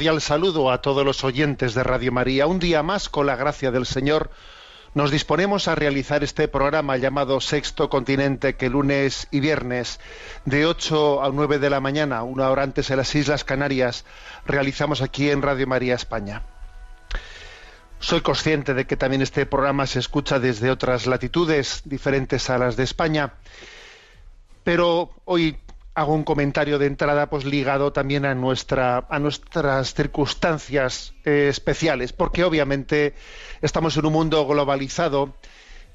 Cordial saludo a todos los oyentes de Radio María. Un día más, con la gracia del Señor, nos disponemos a realizar este programa llamado Sexto Continente, que lunes y viernes, de 8 a 9 de la mañana, una hora antes en las Islas Canarias, realizamos aquí en Radio María España. Soy consciente de que también este programa se escucha desde otras latitudes diferentes a las de España, pero hoy hago un comentario de entrada pues ligado también a nuestra a nuestras circunstancias eh, especiales porque obviamente estamos en un mundo globalizado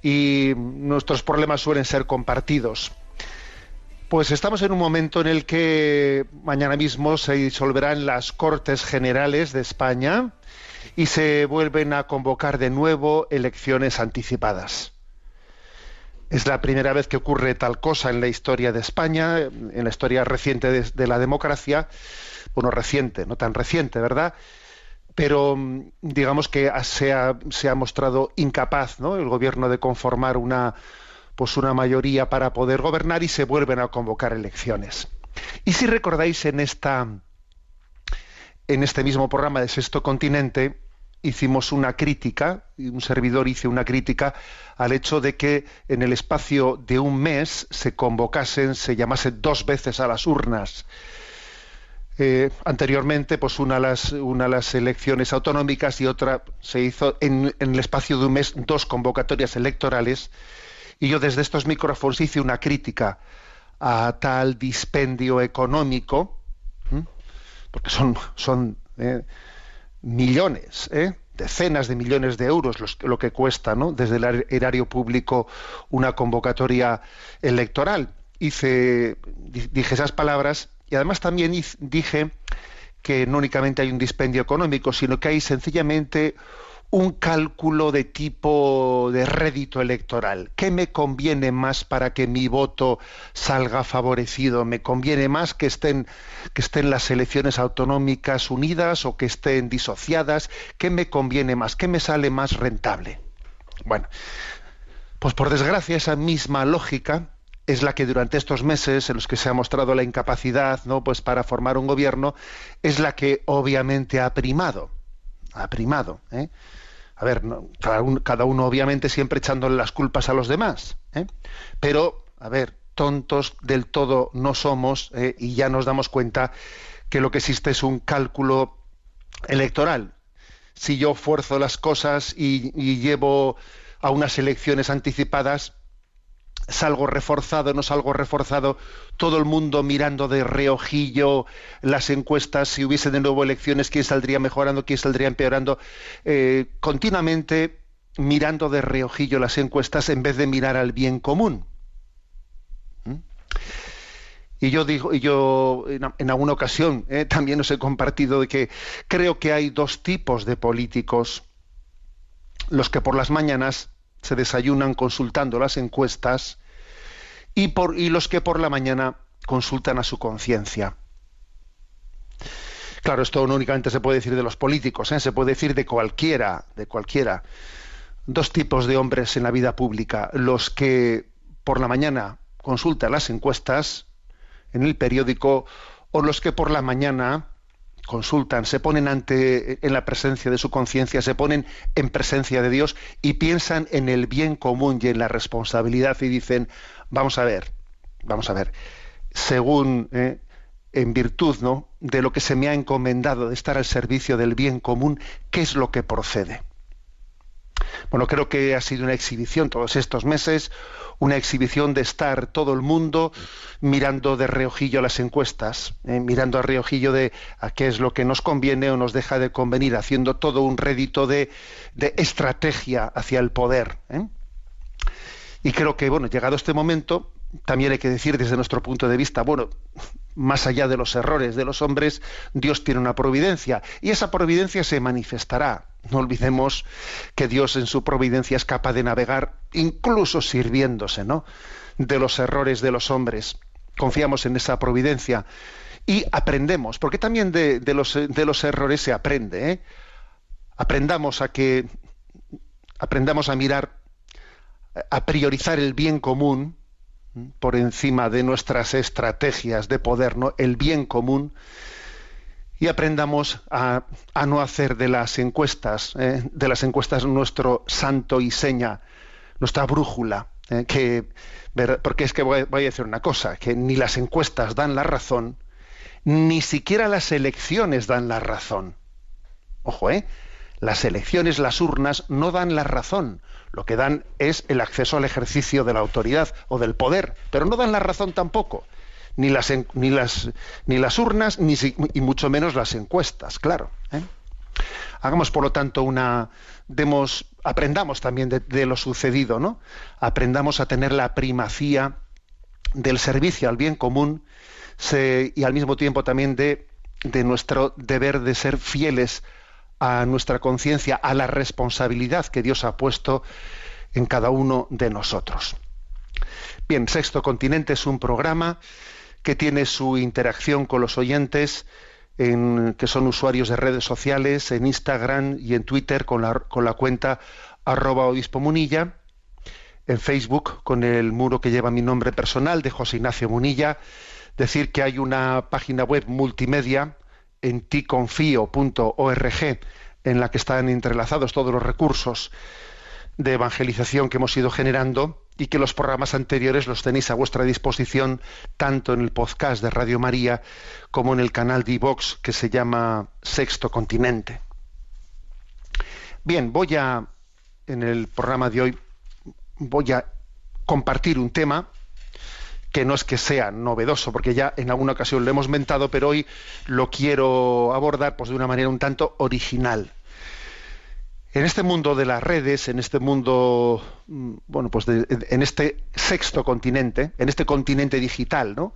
y nuestros problemas suelen ser compartidos pues estamos en un momento en el que mañana mismo se disolverán las Cortes Generales de España y se vuelven a convocar de nuevo elecciones anticipadas. Es la primera vez que ocurre tal cosa en la historia de España, en la historia reciente de, la democracia. Bueno, reciente, no tan reciente, ¿verdad? Pero mm, digamos que se ha, se ha mostrado incapaz ¿no? el gobierno de conformar una, pues una mayoría para poder gobernar y se vuelven a convocar elecciones. Y si recordáis en esta en este mismo programa de Sexto Continente hicimos una crítica, un servidor hizo una crítica al hecho de que en el espacio de un mes se convocasen, se llamase dos veces a las urnas. Eh, anteriormente, pues una a, las, una a las elecciones autonómicas y otra se hizo en, el espacio de un mes dos convocatorias electorales y yo desde estos micrófonos hice una crítica a tal dispendio económico, porque son, son eh, millones, ¿eh? decenas de millones de euros lo que cuesta ¿no? desde el er- erario público una convocatoria electoral. Hice, di- dije esas palabras y además también dije que no únicamente hay un dispendio económico, sino que hay sencillamente un cálculo de tipo de rédito electoral. ¿Qué me conviene más para que mi voto salga favorecido? ¿Me conviene más que estén, que estén las elecciones autonómicas unidas o que estén disociadas? ¿Qué me conviene más? ¿Qué me sale más rentable? Bueno, pues por desgracia esa misma lógica es la que durante estos meses en los que se ha mostrado la incapacidad, ¿no? Pues para formar un gobierno es la que obviamente ha primado, ha primado, ¿eh? A ver, cada, uno, obviamente siempre echándole las culpas a los demás, ¿eh? pero a ver, tontos del todo no somos ¿eh? y ya nos damos cuenta que lo que existe es un cálculo electoral. Si yo fuerzo las cosas y llevo a unas elecciones anticipadas, salgo reforzado, no salgo reforzado, todo el mundo mirando de reojillo las encuestas, si hubiese de nuevo elecciones, quién saldría mejorando, quién saldría empeorando, eh, continuamente mirando de reojillo las encuestas en vez de mirar al bien común. ¿Mm? Y yo digo, yo en, en alguna ocasión eh, también os he compartido de que creo que hay dos tipos de políticos, los que por las mañanas se desayunan consultando las encuestas y, por, y los que por la mañana consultan a su conciencia. Claro, esto no únicamente se puede decir de los políticos, ¿eh? se puede decir de cualquiera, de cualquiera. Dos tipos de hombres en la vida pública, los que por la mañana consultan las encuestas en el periódico o los que por la mañana consultan, se ponen ante en la presencia de su conciencia, se ponen en presencia de Dios y piensan en el bien común y en la responsabilidad y dicen, vamos a ver, vamos a ver, según eh, en virtud ¿no? de lo que se me ha encomendado de estar al servicio del bien común, ¿qué es lo que procede? Bueno, creo que ha sido una exhibición todos estos meses, una exhibición de estar todo el mundo mirando de reojillo las encuestas, eh, mirando a reojillo de a qué es lo que nos conviene o nos deja de convenir, haciendo todo un rédito de, de estrategia hacia el poder. ¿eh? Y creo que, bueno, llegado este momento, también hay que decir desde nuestro punto de vista, bueno, más allá de los errores de los hombres, Dios tiene una providencia y esa providencia se manifestará. No olvidemos que Dios en su providencia es capaz de navegar incluso sirviéndose, ¿no? de los errores de los hombres. Confiamos en esa providencia y aprendemos, porque también de, los, de los, errores se aprende. ¿eh? Aprendamos a que aprendamos a mirar, a priorizar el bien común por encima de nuestras estrategias de poder, ¿no? el bien común, y aprendamos a, no hacer de las encuestas, ¿eh? de las encuestas nuestro santo y seña, nuestra brújula, ¿eh? que, porque es que voy, voy, a decir una cosa, que ni las encuestas dan la razón, ni siquiera las elecciones dan la razón. Ojo, ¿eh? Las elecciones, las urnas, no dan la razón. Lo que dan es el acceso al ejercicio de la autoridad o del poder, pero no dan la razón tampoco. Ni las, ni las, ni las urnas, ni, y mucho menos las encuestas, claro. ¿eh? Hagamos, por lo tanto, una. Demos, aprendamos también de, lo sucedido, ¿no? Aprendamos a tener la primacía del servicio al bien común y al mismo tiempo también de, de nuestro deber de ser fieles a nuestra conciencia, a la responsabilidad que Dios ha puesto en cada uno de nosotros. Bien, Sexto Continente es un programa que tiene su interacción con los oyentes, en, que son usuarios de redes sociales, en Instagram y en Twitter con la, cuenta arroba munilla, en Facebook con el muro que lleva mi nombre personal de José Ignacio Munilla, decir que hay una página web multimedia en ticonfío.org, en la que están entrelazados todos los recursos de evangelización que hemos ido generando y que los programas anteriores los tenéis a vuestra disposición tanto en el podcast de Radio María como en el canal de iVox que se llama Sexto Continente. Bien, voy a, en el programa de hoy, voy a compartir un tema que no es que sea novedoso, porque ya en alguna ocasión lo hemos mentado, pero hoy lo quiero abordar pues, de una manera un tanto original. En este mundo de las redes, en este mundo, mm, bueno, pues en este sexto continente, en este continente digital, ¿no?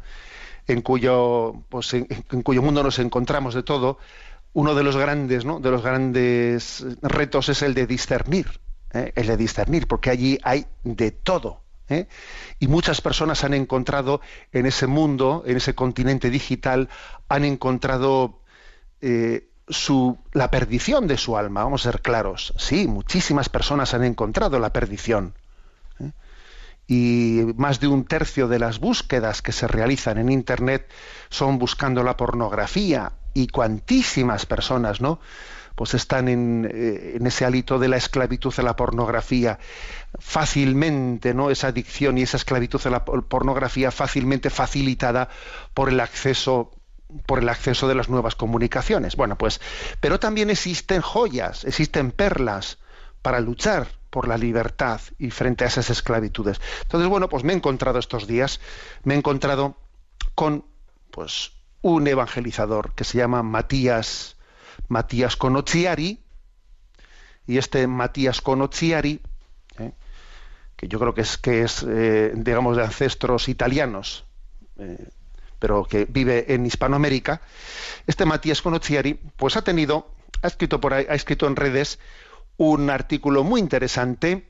En cuyo, pues en cuyo mundo nos encontramos de todo, uno de los grandes, ¿no? De los grandes retos es el de discernir, ¿eh? el de discernir, porque allí hay de todo. ¿Eh? Y muchas personas han encontrado en ese mundo, en ese continente digital, han encontrado eh, la perdición de su alma. Vamos a ser claros. Sí, muchísimas personas han encontrado la perdición. ¿eh? Y más de un tercio de las búsquedas que se realizan en Internet son buscando la pornografía y cuantísimas personas, ¿no? Pues están en, eh, en, ese hálito de la esclavitud de la pornografía. Fácilmente, ¿no? Esa adicción y esa esclavitud de la pornografía fácilmente facilitada por el acceso por el acceso de las nuevas comunicaciones. Bueno, pues, pero también existen joyas, existen perlas para luchar por la libertad y frente a esas esclavitudes. Entonces, bueno, pues me he encontrado estos días, me he encontrado con pues un evangelizador que se llama Matías Matías Conociari, y este Matías Conociari, ¿eh? que yo creo que es, que es eh, digamos, de ancestros italianos, eh, pero que vive en Hispanoamérica, este Matías Conociari, pues ha tenido, ha escrito por ha escrito en redes un artículo muy interesante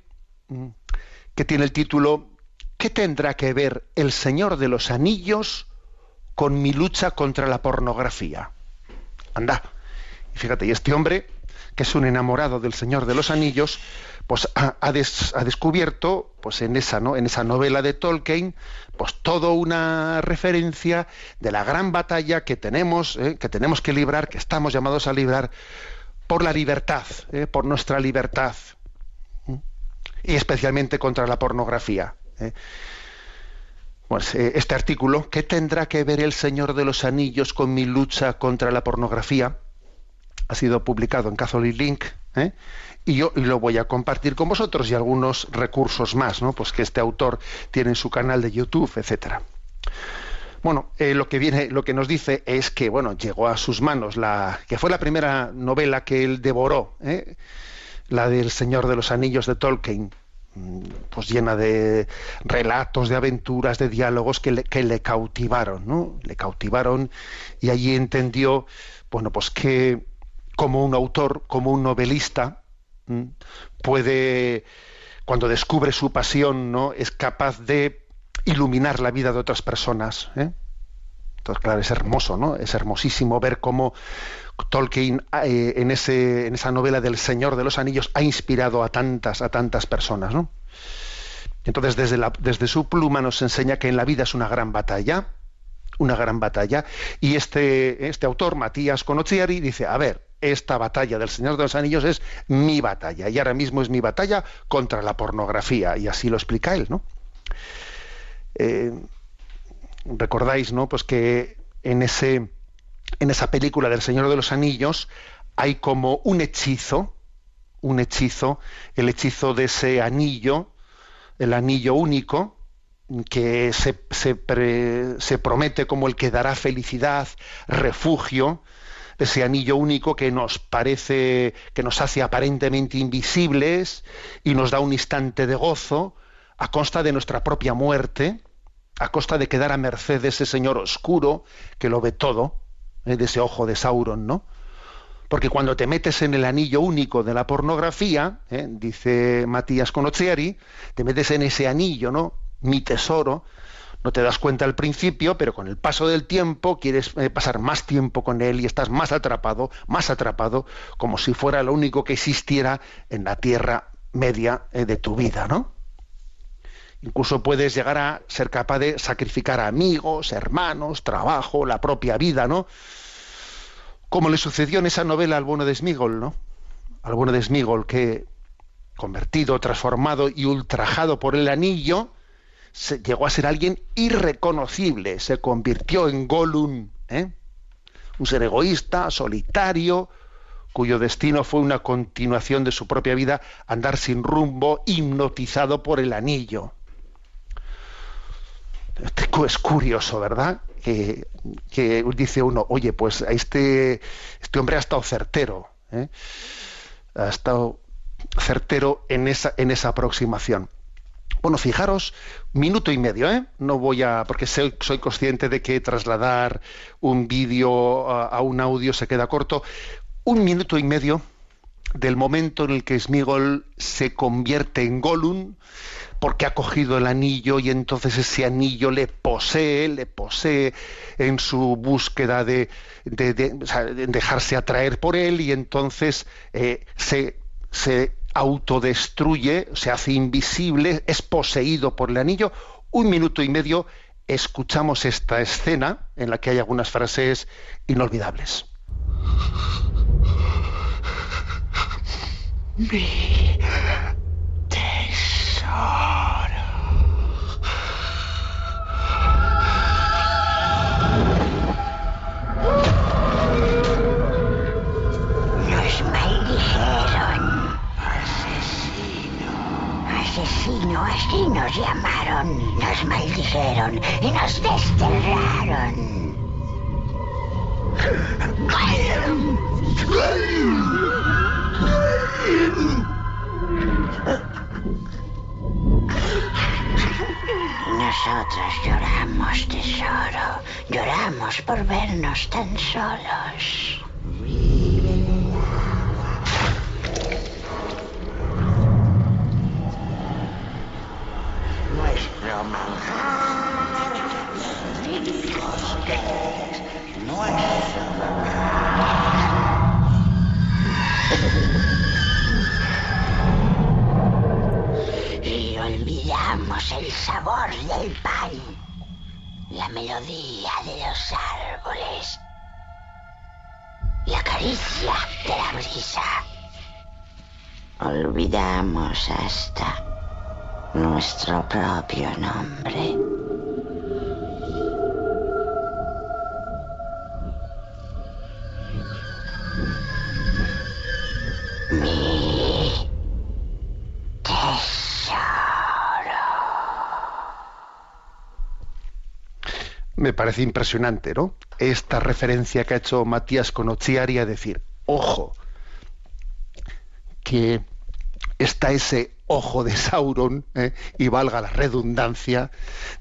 que tiene el título ¿qué tendrá que ver el Señor de los Anillos con mi lucha contra la pornografía? Anda. Y fíjate, y este hombre, que es un enamorado del Señor de los Anillos, pues ha, ha des- ha descubierto, pues en esa, novela de Tolkien, pues toda una referencia de la gran batalla que tenemos, ¿eh? que tenemos que librar, que estamos llamados a librar por la libertad, ¿eh? por nuestra libertad, ¿eh? y especialmente contra la pornografía. Pues, este artículo, ¿qué tendrá que ver el Señor de los Anillos con mi lucha contra la pornografía? Ha sido publicado en Catholic Link ¿eh? y yo lo voy a compartir con vosotros y algunos recursos más, ¿no? Pues que este autor tiene en su canal de YouTube, etcétera. Bueno, eh, lo que viene, lo que nos dice es que bueno llegó a sus manos la que fue la primera novela que él devoró, ¿eh? la del Señor de los Anillos de Tolkien, mm, pues llena de relatos, de aventuras, de diálogos que le, que le cautivaron, ¿no? Le cautivaron y allí entendió, bueno, pues que como un autor, como un novelista, puede, cuando descubre su pasión, ¿no? Es capaz de iluminar la vida de otras personas. ¿eh? Entonces, claro, es hermoso, ¿no? Es hermosísimo ver cómo Tolkien eh, en, ese, en esa novela del Señor de los Anillos ha inspirado a tantas, a tantas personas, ¿no? Entonces, desde, desde su pluma nos enseña que en la vida es una gran batalla, una gran batalla, y este, este autor, Matías Conocchiari, dice, a ver, esta batalla del Señor de los Anillos es mi batalla, y ahora mismo es mi batalla contra la pornografía, y así lo explica él, ¿no? Eh, recordáis, ¿no? Pues que en ese en esa película del Señor de los Anillos hay como un hechizo, un hechizo, el hechizo de ese anillo, el anillo único, que se, se pre- se promete como el que dará felicidad, refugio, ese anillo único que nos parece, que nos hace aparentemente invisibles y nos da un instante de gozo a costa de nuestra propia muerte, a costa de quedar a merced de ese señor oscuro que lo ve todo, ¿eh? de ese ojo de Sauron, ¿no? Porque cuando te metes en el anillo único de la pornografía, ¿eh? dice Matías Conocchiari, te metes en ese anillo, ¿no? Mi tesoro, no te das cuenta al principio, pero con el paso del tiempo quieres eh, pasar más tiempo con él y estás más atrapado, más atrapado, como si fuera lo único que existiera en la tierra media eh, de tu vida, ¿no? Incluso puedes llegar a ser capaz de sacrificar amigos, hermanos, trabajo, la propia vida, ¿no? Como le sucedió en esa novela al bueno de Smigol, ¿no? Al bueno de que, convertido, transformado y ultrajado por el anillo, llegó a ser alguien irreconocible, se convirtió en Gollum, ¿eh? un ser egoísta, solitario, cuyo destino fue una continuación de su propia vida, andar sin rumbo, hipnotizado por el anillo. Es curioso, ¿verdad? Que, que dice uno, oye, pues a este, este hombre ha estado certero, ¿eh? ha estado certero en esa, en esa aproximación. Bueno, fijaros, minuto y medio, ¿eh? No voy a, porque soy, consciente de que trasladar un vídeo a, un audio se queda corto. Un minuto y medio del momento en el que Smigol se convierte en Gollum, porque ha cogido el anillo y entonces ese anillo le posee, le posee en su búsqueda de dejarse atraer por él y entonces eh, se, se autodestruye, se hace invisible, es poseído por el anillo. Un minuto y medio escuchamos esta escena en la que hay algunas frases inolvidables. Nos Así nos llamaron. Nos maldijeron y nos desterraron. Nosotros lloramos, tesoro. Lloramos por vernos tan solos. Y olvidamos el sabor del pan, la melodía de los árboles, la caricia de la brisa. Olvidamos hasta nuestro propio nombre. Me parece impresionante, ¿no? Esta referencia que ha hecho Matías Conocchiari a decir, ojo, que está ese ojo de Sauron, ¿eh? y valga la redundancia,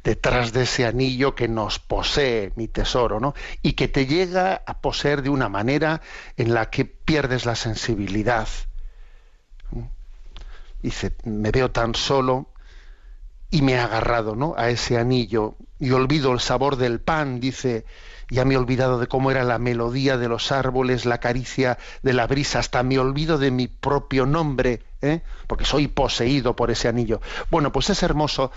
detrás de ese anillo que nos posee, mi tesoro, ¿no? Y que te llega a poseer de una manera en la que pierdes la sensibilidad. Dice, me veo tan solo y me he agarrado ¿no? a ese anillo y olvido el sabor del pan, dice, ya me he olvidado de cómo era la melodía de los árboles, la caricia de la brisa, hasta me olvido de mi propio nombre, ¿eh? porque soy poseído por ese anillo. Bueno, pues es hermoso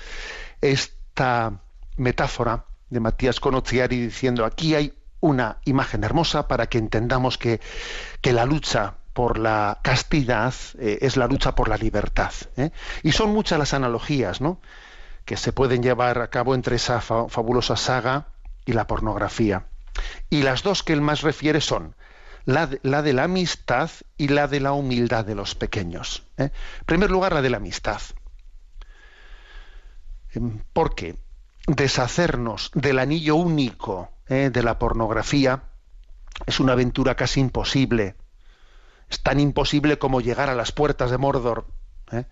esta metáfora de Matías Conociari diciendo, aquí hay una imagen hermosa para que entendamos que, que la lucha por la castidad eh, es la lucha por la libertad. ¿eh? Y son muchas las analogías ¿no? que se pueden llevar a cabo entre esa fa- fabulosa saga y la pornografía. Y las dos que él más refiere son la de la, amistad y la de la humildad de los pequeños. ¿eh? En primer lugar, la de la amistad. Em, Porque deshacernos del anillo único de la pornografía es una aventura casi imposible. Es tan imposible como llegar a las puertas de Mordor. ¿eh?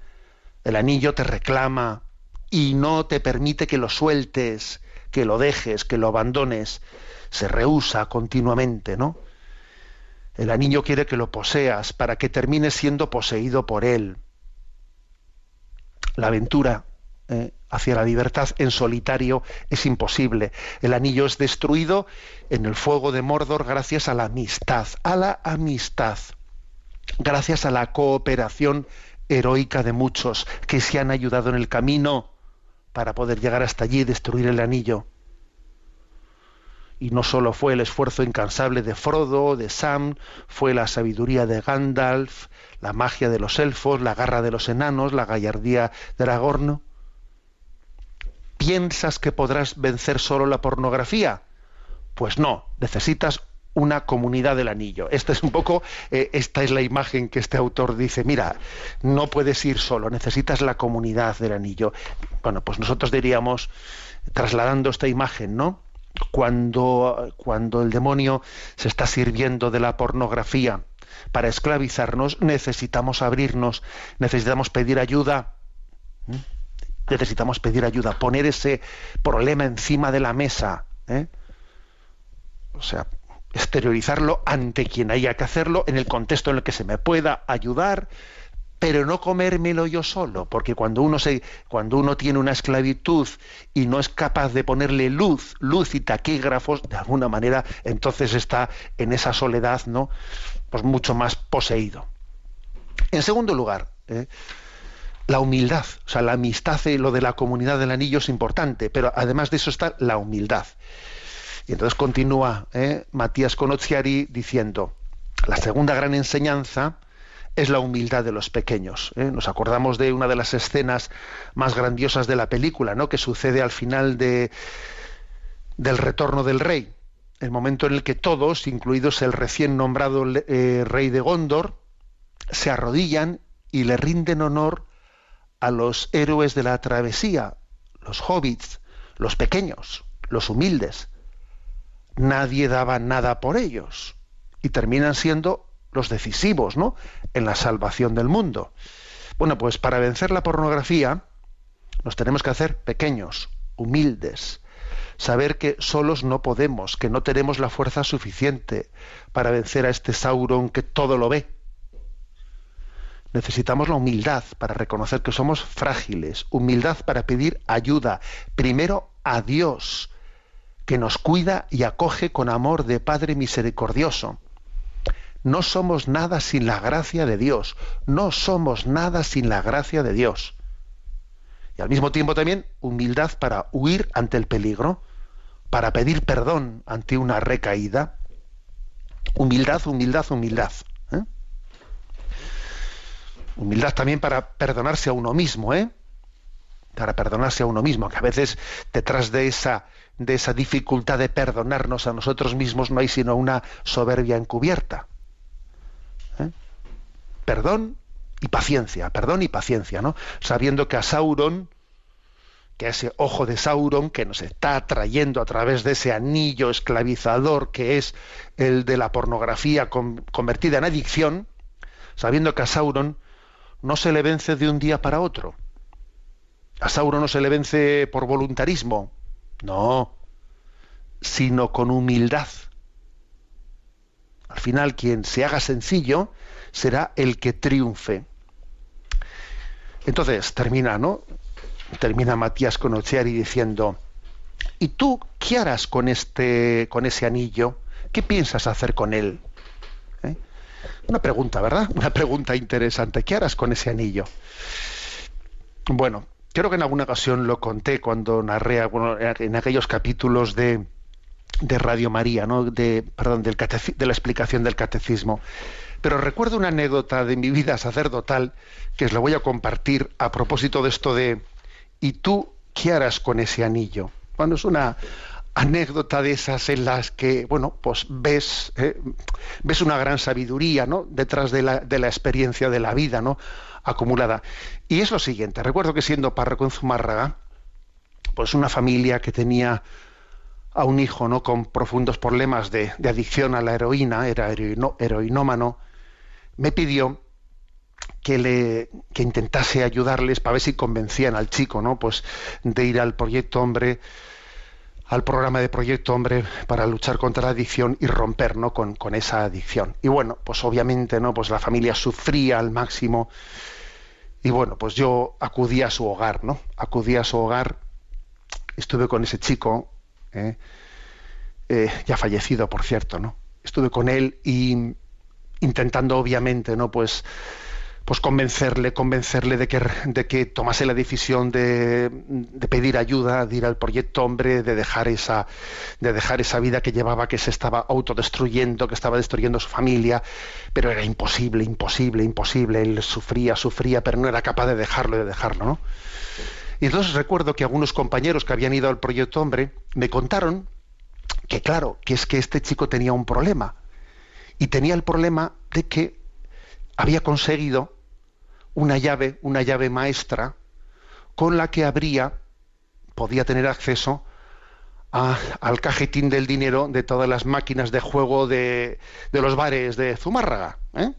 El anillo te reclama y no te permite que lo sueltes, que lo dejes, que lo abandones. Se rehúsa continuamente, ¿no? El anillo quiere que lo poseas para que termines siendo poseído por él. La aventura eh, hacia la libertad en solitario es imposible. El anillo es destruido en el fuego de Mordor gracias a la amistad, a la amistad, gracias a la cooperación heroica de muchos que se han ayudado en el camino para poder llegar hasta allí y destruir el anillo. Y no solo fue el esfuerzo incansable de Frodo, de Sam, fue la sabiduría de Gandalf, la magia de los elfos, la garra de los enanos, la gallardía de Aragorn. ¿Piensas que podrás vencer solo la pornografía? Pues no, necesitas una comunidad del anillo. Esta es un poco, eh, esta es la imagen que este autor dice, mira, no puedes ir solo, necesitas la comunidad del anillo. Bueno, pues nosotros diríamos, trasladando esta imagen, ¿no? Cuando, cuando el demonio se está sirviendo de la pornografía para esclavizarnos, necesitamos abrirnos, necesitamos pedir ayuda. ¿Mm? Necesitamos pedir ayuda, poner ese problema encima de la mesa. ¿eh? O sea, exteriorizarlo ante quien haya que hacerlo, en el contexto en el que se me pueda ayudar, pero no comérmelo yo solo, porque cuando uno se, cuando uno tiene una esclavitud y no es capaz de ponerle luz, luz y taquígrafos, de alguna manera, entonces está en esa soledad, ¿no? Pues mucho más poseído. En segundo lugar, ¿eh? la humildad, o sea, la amistad y lo de la comunidad del anillo es importante, pero además de eso está la humildad. Y entonces continúa ¿eh? Matías Conociari diciendo, la segunda gran enseñanza es la humildad de los pequeños. ¿eh? Nos acordamos de una de las escenas más grandiosas de la película, ¿no? que sucede al final de, del retorno del rey, el momento en el que todos, incluidos el recién nombrado eh, rey de Gondor, se arrodillan y le rinden honor a los héroes de la travesía, los hobbits, los pequeños, los humildes. Nadie daba nada por ellos y terminan siendo los decisivos, ¿no? En la salvación del mundo. Bueno, pues para vencer la pornografía nos tenemos que hacer pequeños, humildes, saber que solos no podemos, que no tenemos la fuerza suficiente para vencer a este Sauron que todo lo ve. necesitamos la humildad para reconocer que somos frágiles, humildad para pedir ayuda, primero a Dios, que nos cuida y acoge con amor de Padre misericordioso. No somos nada sin la gracia de Dios, no somos nada sin la gracia de Dios. Y al mismo tiempo también humildad para huir ante el peligro, para pedir perdón ante una recaída. Humildad, humildad, humildad. ¿eh? Humildad también para perdonarse a uno mismo, ¿eh? Para perdonarse a uno mismo, que a veces detrás de esa, de esa dificultad de perdonarnos a nosotros mismos no hay sino una soberbia encubierta. ¿eh? Perdón y paciencia, perdón y paciencia, ¿no? Sabiendo que a Sauron, que a ese ojo de Sauron que nos está atrayendo a través de ese anillo esclavizador que es el de la pornografía con- convertida en adicción, sabiendo que a Sauron no se le vence de un día para otro. A Sauron no se le vence por voluntarismo, no, sino con humildad. Al final, quien se haga sencillo será el que triunfe. Entonces, termina, ¿no? Termina Matías Conocheari diciendo, ¿y tú qué harás con este, con ese anillo? ¿Qué piensas hacer con él? ¿Eh? Una pregunta, ¿verdad? Una pregunta interesante. ¿Qué harás con ese anillo? Bueno, creo que en alguna ocasión lo conté cuando narré bueno, en aquellos capítulos de, de Radio María, ¿no? de, perdón, del de la explicación del catecismo. Pero recuerdo una anécdota de mi vida sacerdotal que os la voy a compartir a propósito de esto de ¿y tú qué harás con ese anillo? Bueno, es una anécdota de esas en las que, bueno, pues ves, eh, ves una gran sabiduría, ¿no? Detrás de la, de la experiencia de la vida, ¿no? Acumulada. Y es lo siguiente, recuerdo que siendo párroco en Zumárraga, pues una familia que tenía a un hijo ¿no? con profundos problemas de, adicción a la heroína, era heroinómano, me pidió que le que intentase ayudarles para ver si convencían al chico, ¿no? Pues de ir al proyecto hombre, al programa de proyecto hombre para luchar contra la adicción y romper, ¿no? Con, con esa adicción. Y bueno, pues obviamente, ¿no? Pues la familia sufría al máximo. Y bueno, pues yo acudí a su hogar, ¿no? Acudí a su hogar, estuve con ese chico, ¿eh? Eh, ya fallecido, por cierto, ¿no? Estuve con él y intentando, obviamente, ¿no? Pues, pues convencerle, convencerle de que, de que tomase la decisión de, de pedir ayuda, de ir al proyecto hombre, de dejar esa, de dejar esa vida que llevaba, que se estaba autodestruyendo, que estaba destruyendo su familia, pero era imposible, imposible, imposible. Él sufría, sufría, pero no era capaz de dejarlo, de dejarlo, ¿no? Y entonces recuerdo que algunos compañeros que habían ido al proyecto hombre me contaron que claro, que es que este chico tenía un problema. Y tenía el problema de que había conseguido una llave, una llave maestra, con la que habría, podía tener acceso a- al cajetín del dinero de todas las máquinas de juego de, de los bares de Zumárraga. ¿eh?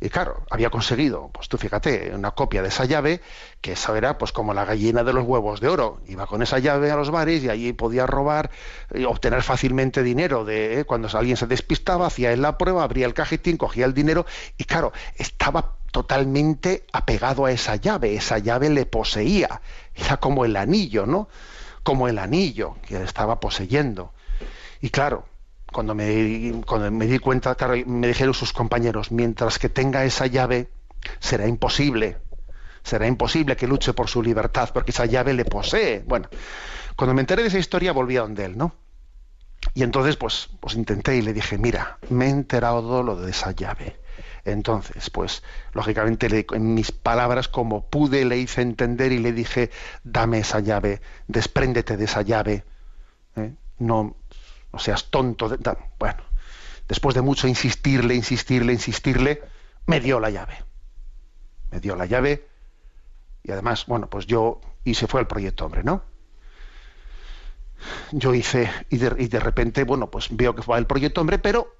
Y claro, había conseguido, pues tú fíjate, una copia de esa llave, que esa era pues como la gallina de los huevos de oro. Iba con esa llave a los bares y allí podía robar y obtener fácilmente dinero. De, ¿eh? Cuando alguien se despistaba, hacía él la prueba, abría el cajetín, cogía el dinero y claro, estaba totalmente apegado a esa llave. Esa llave le poseía. Era como el anillo, ¿no? Como el anillo que estaba poseyendo. Y claro, cuando me, cuando me di cuenta, claro, me dijeron sus compañeros, mientras que tenga esa llave, será imposible, será imposible que luche por su libertad, porque esa llave le posee. Bueno, cuando me enteré de esa historia, volví a donde él, ¿no? Y entonces, pues, pues intenté y le dije, mira, me he enterado de lo de esa llave. Entonces, pues, lógicamente, en mis palabras, como pude, le hice entender y le dije, dame esa llave, despréndete de esa llave. ¿eh? No, no seas tonto. bueno, después de mucho insistirle, insistirle, insistirle, me dio la llave. Me dio la llave y además, bueno, pues yo, y se fue al proyecto hombre, ¿no? Yo hice, y de, y de repente, bueno, pues veo que fue al proyecto hombre, pero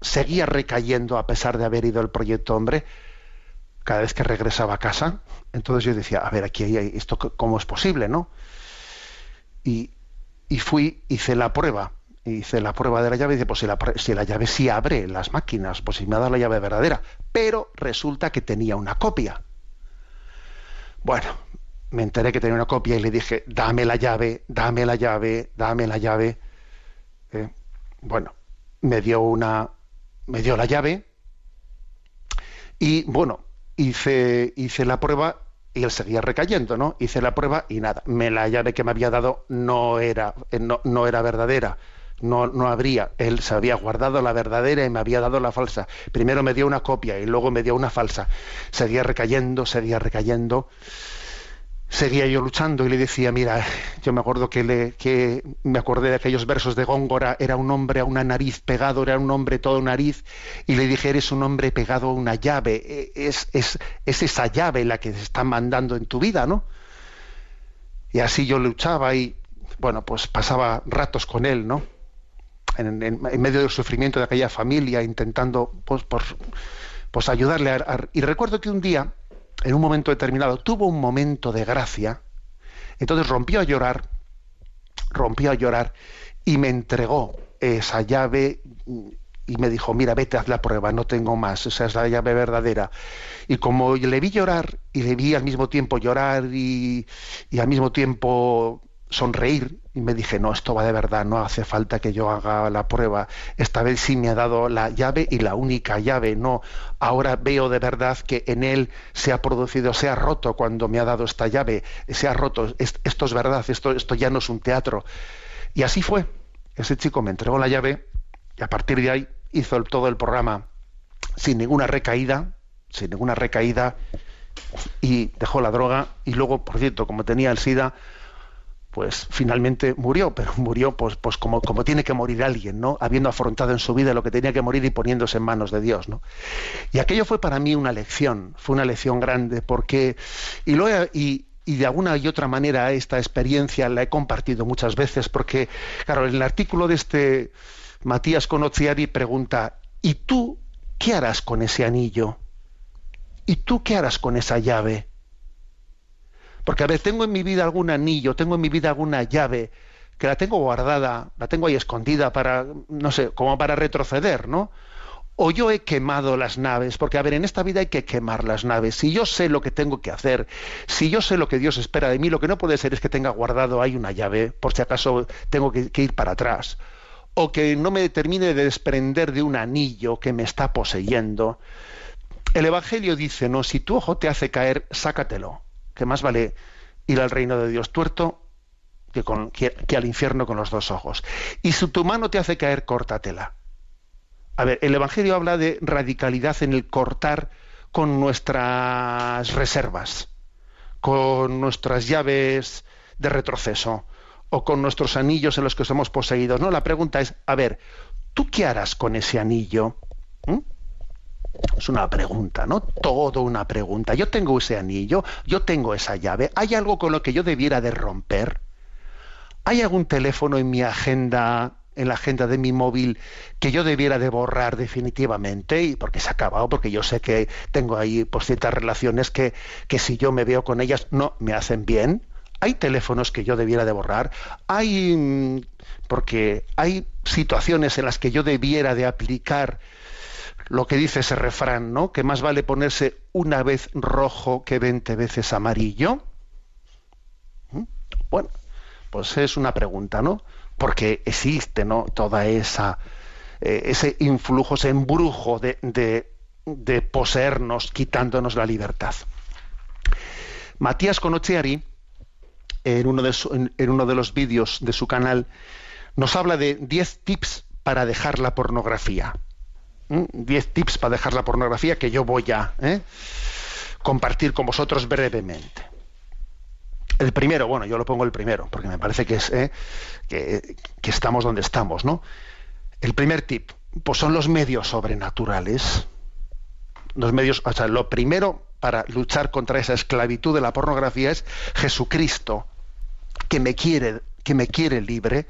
seguía recayendo a pesar de haber ido al proyecto hombre cada vez que regresaba a casa. Entonces yo decía, a ver, aquí hay esto, ¿cómo es posible, no? Y, y fui, hice la prueba. Hice la prueba de la llave y dice, pues si la, si la llave sí abre las máquinas, pues si me ha dado la llave verdadera. Pero resulta que tenía una copia. Bueno, me enteré que tenía una copia y le dije, dame la llave, dame la llave, dame la llave. Eh, bueno, me dio una, me dio la llave y bueno, hice, hice la prueba y él seguía recayendo, ¿no? Hice la prueba y nada, me la llave que me había dado no era, eh, no, no era verdadera. No, no habría, él se había guardado la verdadera y me había dado la falsa. Primero me dio una copia y luego me dio una falsa. Seguía recayendo, seguía recayendo seguía yo luchando y le decía, mira, yo me acuerdo que, le, que me acordé de aquellos versos de Góngora, era un hombre a una nariz pegado, era un hombre todo nariz, y le dije, eres un hombre pegado a una llave, e- es, es, es esa llave la que te está mandando en tu vida, ¿no? Y así yo luchaba y, bueno, pues pasaba ratos con él, ¿no? En, medio del sufrimiento de aquella familia, intentando, pues, pues ayudarle a- y recuerdo que un día en un momento determinado tuvo un momento de gracia entonces rompió a llorar rompió a llorar y me entregó esa llave y me dijo mira vete haz la prueba no tengo más esa es la llave verdadera y como le vi llorar y le vi al mismo tiempo llorar y, y al mismo tiempo sonreír y me dije, no, esto va de verdad, no hace falta que yo haga la prueba. Esta vez sí me ha dado la llave y la única llave, no. Ahora veo de verdad que en él se ha producido, se ha roto cuando me ha dado esta llave, se ha roto, Es- esto es verdad, esto, esto ya no es un teatro. Y así fue. Ese chico me entregó la llave y a partir de ahí hizo todo el programa sin ninguna recaída, sin ninguna recaída y dejó la droga y luego, por cierto, como tenía el SIDA, pues finalmente murió, pero murió pues, pues como, como tiene que morir alguien, ¿no? Habiendo afrontado en su vida lo que tenía que morir y poniéndose en manos de Dios, ¿no? Y aquello fue para mí una lección, fue una lección grande, porque, y, lo he- y, y de alguna y otra manera esta experiencia la he compartido muchas veces, porque, claro, en el artículo de este Matías Conoziari pregunta, ¿y tú qué harás con ese anillo? ¿Y tú qué harás con esa llave? Porque, a ver, tengo en mi vida algún anillo, tengo en mi vida alguna llave que la tengo guardada, la tengo ahí escondida para, no sé, como para retroceder, ¿no? O yo he quemado las naves, porque, a ver, en esta vida hay que quemar las naves. Si yo sé lo que tengo que hacer, si yo sé lo que Dios espera de mí, lo que no puede ser es que tenga guardado ahí una llave, por si acaso tengo que, que ir para atrás. O que no me termine de desprender de un anillo que me está poseyendo. El Evangelio dice, no, si tu ojo te hace caer, sácatelo, que más vale ir al reino de Dios tuerto que, al infierno con los dos ojos. Y si tu mano te hace caer, córtatela. A ver, el Evangelio habla de radicalidad en el cortar con nuestras reservas, con nuestras llaves de retroceso o con nuestros anillos en los que somos poseídos. No, la pregunta es, a ver, ¿tú qué harás con ese anillo? ¿Mm? Es una pregunta, ¿no? Todo una pregunta. Yo tengo ese anillo, yo tengo esa llave. ¿Hay algo con lo que yo debiera de romper? ¿Hay algún teléfono en mi agenda, en la agenda de mi móvil, que yo debiera de borrar definitivamente? Y porque se ha acabado, porque yo sé que tengo ahí pues, ciertas relaciones que, que si yo me veo con ellas no me hacen bien. Hay teléfonos que yo debiera de borrar. Hay mm, porque hay situaciones en las que yo debiera de aplicar lo que dice ese refrán, ¿no? Que más vale ponerse una vez rojo que 20 veces amarillo. ¿Mm? Bueno, pues es una pregunta, ¿no? Porque existe, ¿no? Toda esa eh, ese influjo, ese embrujo de, de, poseernos, quitándonos la libertad. Matías Conochiari, en uno de, en uno de los vídeos de su canal, nos habla de 10 tips para dejar la pornografía. ¿Mm? 10 tips para dejar la pornografía que yo voy a ¿eh? compartir con vosotros brevemente. El primero, bueno, yo lo pongo el primero, porque me parece que es ¿eh? que, que estamos donde estamos, ¿no? El primer tip, pues son los medios sobrenaturales. Los medios, o sea, lo primero para luchar contra esa esclavitud de la pornografía es Jesucristo, que me quiere, que me quiere libre,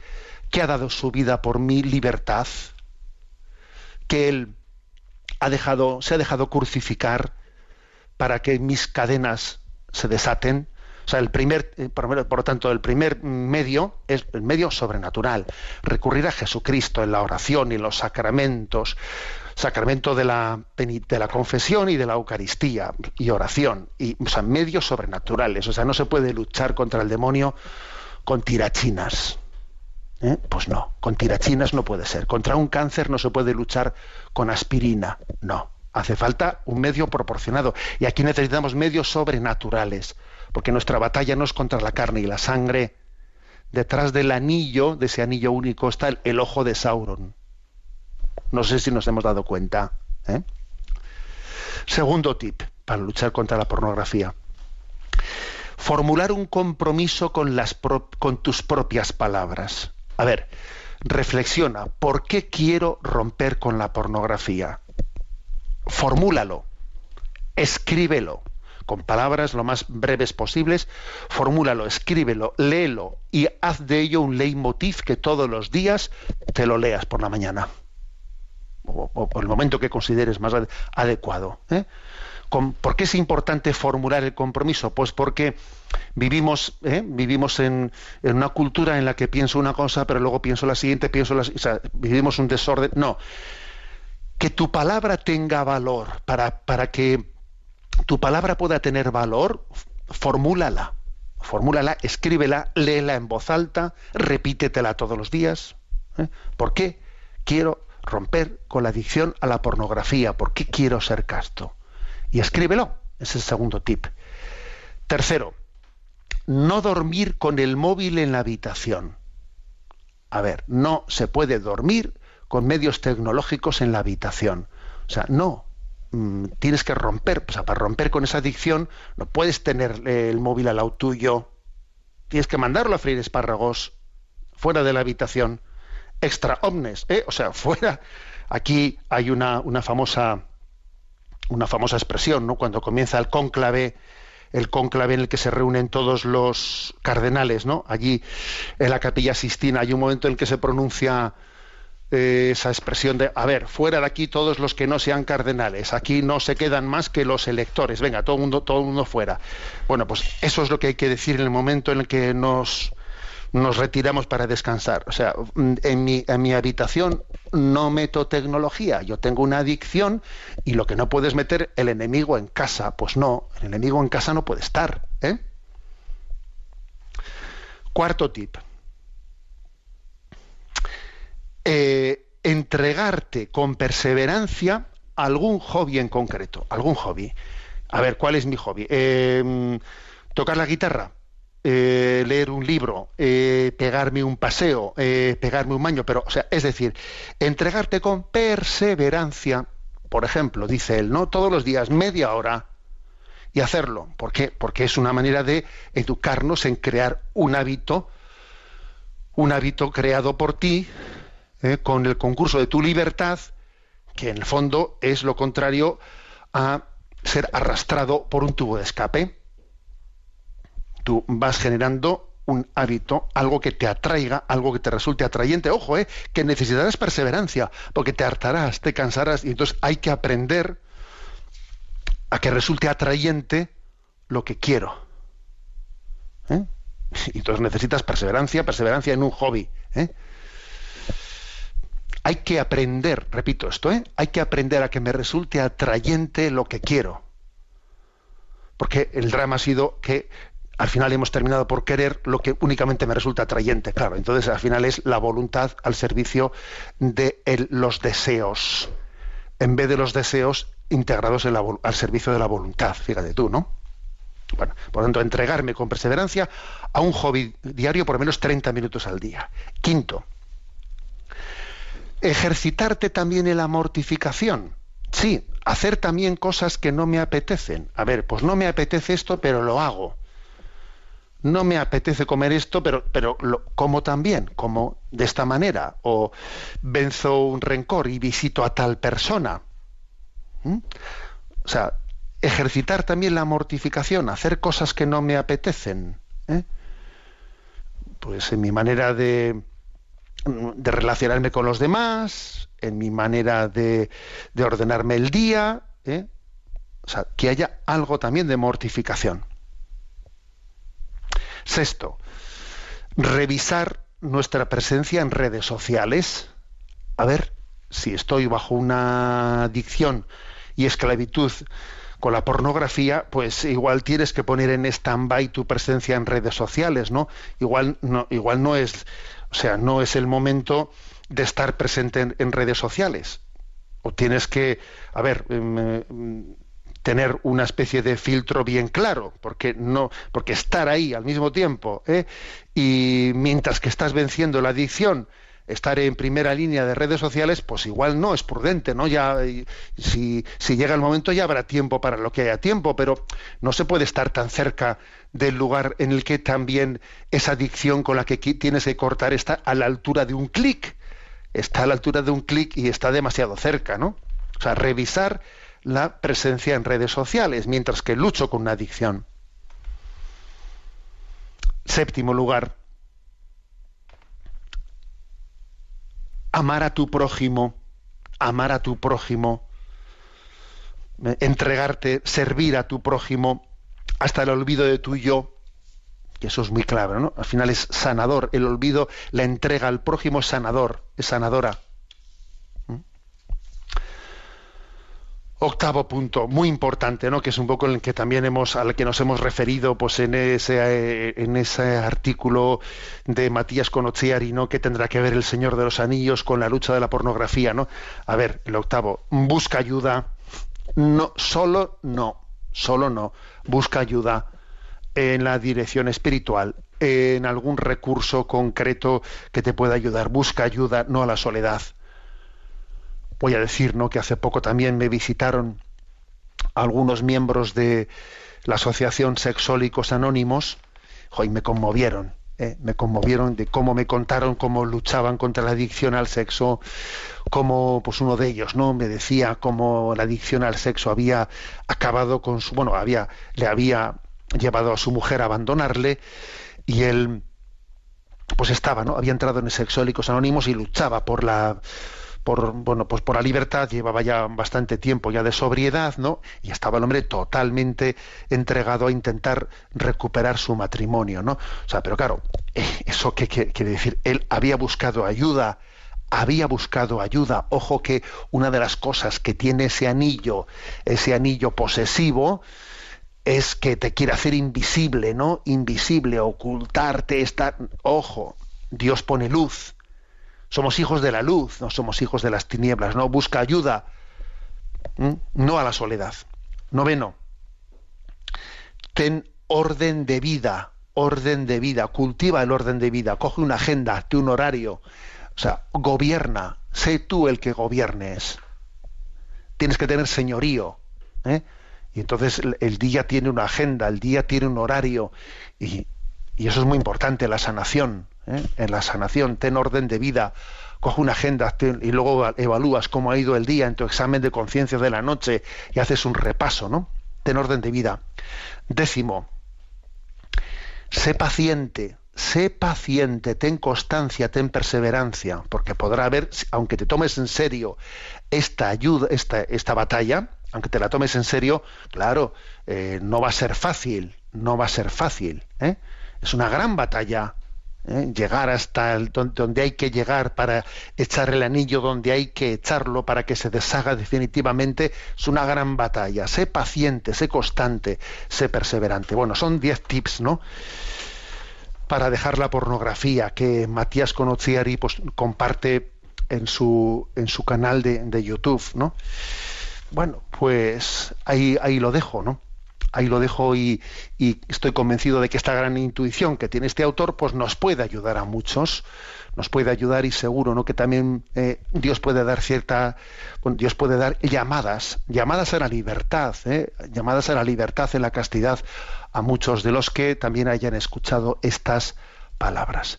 que ha dado su vida por mi libertad, que él ha dejado, se ha dejado crucificar para que mis cadenas se desaten, O sea, el primer, eh, por, lo tanto, el primer medio es el medio sobrenatural. Recurrir a Jesucristo en la oración y los sacramentos, sacramento de la, de la confesión y de la Eucaristía y oración, y, o sea, medios sobrenaturales. O sea, no se puede luchar contra el demonio con tirachinas. ¿Eh? Pues no, con tirachinas no puede ser. Contra un cáncer no se puede luchar con aspirina. No, hace falta un medio proporcionado. Y aquí necesitamos medios sobrenaturales, porque nuestra batalla no es contra la carne y la sangre. Detrás del anillo, de ese anillo único, está el, ojo de Sauron. No sé si nos hemos dado cuenta. ¿eh? Segundo tip para luchar contra la pornografía. Formular un compromiso con tus propias palabras. A ver, reflexiona, ¿por qué quiero romper con la pornografía? Formúlalo, escríbelo, con palabras lo más breves posibles, formúlalo, escríbelo, léelo y haz de ello un leitmotiv que todos los días te lo leas por la mañana o, por el momento que consideres más ade- adecuado. ¿eh? ¿Por qué es importante formular el compromiso? Pues porque vivimos, ¿eh? vivimos en, una cultura en la que pienso una cosa, pero luego pienso la siguiente, pienso la o sea, vivimos un desorden. No. Que tu palabra tenga valor, para, para que tu palabra pueda tener valor, formúlala. Formúlala, escríbela, léela en voz alta, repítetela todos los días. ¿eh? ¿Por qué quiero romper con la adicción a la pornografía? ¿Por qué quiero ser casto? Y escríbelo. Es el segundo tip. Tercero, no dormir con el móvil en la habitación. A ver, no se puede dormir con medios tecnológicos en la habitación. O sea, no. Mm, Tienes que romper, o sea, para romper con esa adicción no puedes tener eh, el móvil al lado tuyo. Tienes que mandarlo a freír espárragos fuera de la habitación. Extra omnes, ¿eh? o sea, fuera. Aquí hay una, una famosa una famosa expresión, ¿no? Cuando comienza el cónclave, el cónclave en el que se reúnen todos los cardenales, ¿no? Allí en la Capilla Sistina hay un momento en el que se pronuncia eh, esa expresión de, a ver, fuera de aquí todos los que no sean cardenales, aquí no se quedan más que los electores, venga, todo el mundo, todo mundo fuera. Bueno, pues eso es lo que hay que decir en el momento en el que nos nos retiramos para descansar. O sea, mm, en mi, en mi habitación no meto tecnología, yo tengo una adicción y lo que no puedes meter el enemigo en casa, pues no, el enemigo en casa no puede estar. ¿eh? Cuarto tip. Eh, entregarte con perseverancia a algún hobby en concreto, algún hobby. A ver, ¿cuál es mi hobby? Eh, tocar la guitarra, eh, leer un libro, eh, pegarme un paseo, eh, pegarme un baño, pero, o sea, es decir, entregarte con perseverancia, por ejemplo, dice él, ¿no? Todos los días, media hora, y hacerlo. ¿Por qué? Porque es una manera de educarnos en crear un hábito, un hábito creado por ti, ¿eh? con el concurso de tu libertad, que en el fondo es lo contrario a ser arrastrado por un tubo de escape tú vas generando un hábito, algo que te atraiga, algo que te resulte atrayente. Ojo, eh, que necesitarás perseverancia, porque te hartarás, te cansarás, y entonces hay que aprender a que resulte atrayente lo que quiero. ¿Eh? Y entonces necesitas perseverancia, perseverancia en un hobby. ¿eh? Hay que aprender, repito esto, ¿eh? hay que aprender a que me resulte atrayente lo que quiero. Porque el drama ha sido que al final hemos terminado por querer lo que únicamente me resulta atrayente, claro. Entonces al final es la voluntad al servicio de los deseos, en vez de los deseos integrados al servicio de la voluntad, fíjate tú, ¿no? Bueno, por lo tanto, entregarme con perseverancia a un hobby diario por menos 30 minutos al día. Quinto, ejercitarte también en la mortificación. Sí, hacer también cosas que no me apetecen. A ver, pues no me apetece esto, pero lo hago. No me apetece comer esto, pero, pero lo como también, como de esta manera. O venzo un rencor y visito a tal persona. ¿Mm? O sea, ejercitar también la mortificación, hacer cosas que no me apetecen. ¿eh? Pues en mi manera de, de relacionarme con los demás, en mi manera de, de ordenarme el día, ¿eh? o sea, que haya algo también de mortificación. Sexto, revisar nuestra presencia en redes sociales. A ver, si estoy bajo una adicción y esclavitud con la pornografía, pues igual tienes que poner en stand-by tu presencia en redes sociales, ¿no? Igual no, igual no es, o sea, no es el momento de estar presente en, en redes sociales. O tienes que, a ver, em, tener una especie de filtro bien claro, porque no, porque estar ahí al mismo tiempo, ¿eh? y mientras que estás venciendo la adicción, estar en primera línea de redes sociales, pues igual no es prudente, ¿no? Ya si, si llega el momento ya habrá tiempo para lo que haya tiempo, pero no se puede estar tan cerca del lugar en el que también esa adicción con la que tienes que cortar está a la altura de un clic. Está a la altura de un clic y está demasiado cerca, ¿no? O sea, revisar la presencia en redes sociales, mientras que lucho con una adicción. Séptimo lugar, amar a tu prójimo, amar a tu prójimo, entregarte, servir a tu prójimo hasta el olvido de tu yo, que eso es muy clave, ¿no? Al final es sanador, el olvido, la entrega al prójimo es sanador, es sanadora. Octavo punto, muy importante, ¿no? que es un poco el que también hemos, al que nos hemos referido pues, en, ese, eh, en ese artículo de Matías Conochiari, ¿no? que tendrá que ver el Señor de los Anillos con la lucha de la pornografía. ¿no? A ver, el octavo, busca ayuda, no, solo no, solo no, busca ayuda en la dirección espiritual, en algún recurso concreto que te pueda ayudar, busca ayuda, no a la soledad voy a decir, ¿no? Que hace poco también me visitaron algunos miembros de la Asociación Sexólicos Anónimos, y me conmovieron, ¿eh? me conmovieron de cómo me contaron cómo luchaban contra la adicción al sexo, cómo pues uno de ellos, ¿no? Me decía cómo la adicción al sexo había acabado con su, bueno, había, le había llevado a su mujer a abandonarle y él pues estaba, ¿no? Había entrado en Sexólicos Anónimos y luchaba por la por bueno pues por la libertad llevaba ya bastante tiempo ya de sobriedad no y estaba el hombre totalmente entregado a intentar recuperar su matrimonio no o sea pero claro eh, eso qué quiere decir él había buscado ayuda había buscado ayuda. Ojo que una de las cosas que tiene ese anillo ese anillo posesivo es que te quiere hacer invisible no invisible ocultarte estar ojo Dios pone luz somos hijos de la luz, no somos hijos de las tinieblas, no busca ayuda, no a la soledad. Noveno, ten orden de vida, orden de vida, cultiva el orden de vida, coge una agenda, hazte un horario, o sea, gobierna, sé tú el que gobiernes. Tienes que tener señorío. ¿eh? Y entonces el, día tiene una agenda, el día tiene un horario, y eso es muy importante, la sanación. ¿Eh? en la sanación, ten orden de vida, coge una agenda y luego evalúas cómo ha ido el día en tu examen de conciencia de la noche y haces un repaso, ¿no? Ten orden de vida. Décimo, sé paciente, sé paciente, ten constancia, ten perseverancia, porque podrá haber, aunque te tomes en serio esta ayuda, esta, esta batalla, aunque te la tomes en serio, claro, eh, no va a ser fácil, no va a ser fácil. ¿eh? Es una gran batalla ¿eh? llegar hasta el, donde hay que llegar para echar el anillo donde hay que echarlo para que se deshaga definitivamente, es una gran batalla. Sé paciente, sé constante, sé perseverante. Bueno, son 10 tips, ¿no? Para dejar la pornografía que Matías Conoziari pues, comparte en su, en su canal de, de YouTube, ¿no? Bueno, pues ahí, ahí lo dejo, ¿no? Ahí lo dejo y, estoy convencido de que esta gran intuición que tiene este autor pues nos puede ayudar a muchos nos puede ayudar y seguro no que también eh, Dios puede dar cierta Dios puede dar llamadas llamadas a la libertad ¿eh? llamadas a la libertad en la castidad a muchos de los que también hayan escuchado estas palabras.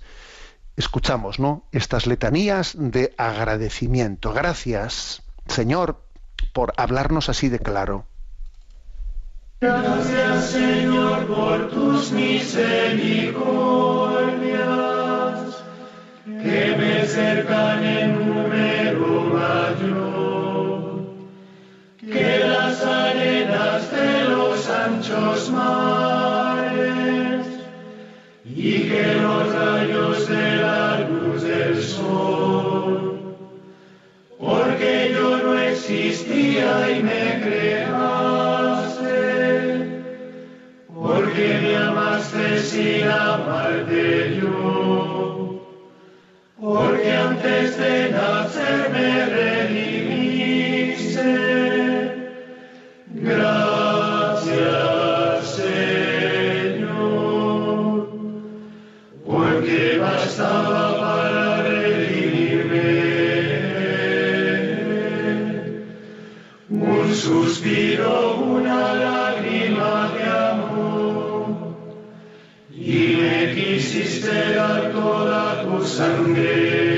Escuchamos no estas letanías de agradecimiento. Gracias Señor por hablarnos así de claro Gracias Señor por tus misericordias, que me cercan en número mayor, que las arenas de los anchos mares, y que los rayos de la luz del sol, porque yo no existía y me creaste, porque me amaste sin amarte yo, porque antes de nacer me redimiste. Gracias, Señor, porque bastaba dar toda tu sangre.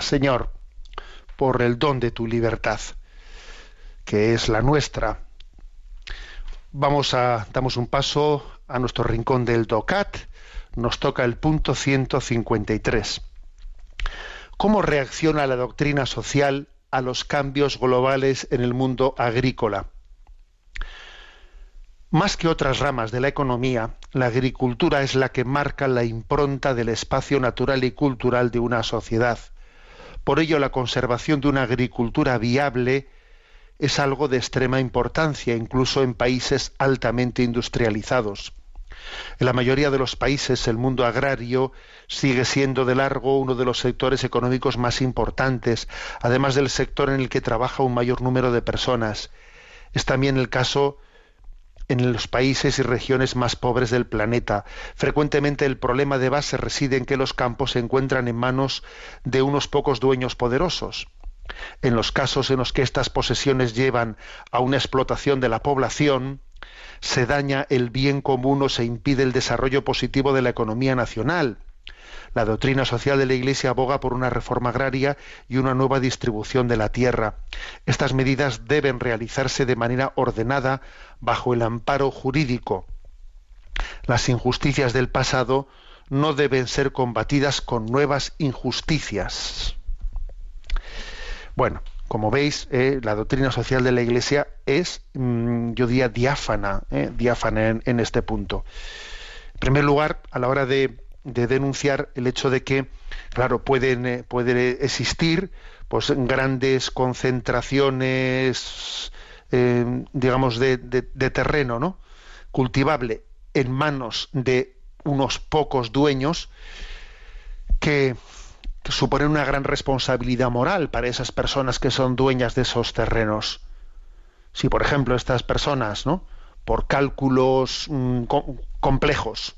Señor, por el don de tu libertad, que es la nuestra. Vamos a damos un paso a nuestro rincón del DOCAT. Nos toca el punto 153. ¿Cómo reacciona la doctrina social a los cambios globales en el mundo agrícola? Más que otras ramas de la economía, la agricultura es la que marca la impronta del espacio natural y cultural de una sociedad. Por ello, la conservación de una agricultura viable es algo de extrema importancia, incluso en países altamente industrializados. En la mayoría de los países el mundo agrario sigue siendo de largo uno de los sectores económicos más importantes, además del sector en el que trabaja un mayor número de personas. Es también el caso en los países y regiones más pobres del planeta. Frecuentemente el problema de base reside en que los campos se encuentran en manos de unos pocos dueños poderosos. En los casos en los que estas posesiones llevan a una explotación de la población, se daña el bien común o se impide el desarrollo positivo de la economía nacional. La doctrina social de la Iglesia aboga por una reforma agraria y una nueva distribución de la tierra. Estas medidas deben realizarse de manera ordenada bajo el amparo jurídico. Las injusticias del pasado no deben ser combatidas con nuevas injusticias. Bueno, como veis, eh, la doctrina social de la Iglesia es, mm, yo diría, diáfana, eh, diáfana en, en este punto. En primer lugar, a la hora de, de denunciar el hecho de que, claro, pueden, eh, puede existir pues grandes concentraciones, eh, digamos, de, de- terreno, ¿no? cultivable en manos de unos pocos dueños que, suponen una gran responsabilidad moral para esas personas que son dueñas de esos terrenos. Si, por ejemplo, estas personas, ¿no? por cálculos mm, co- complejos,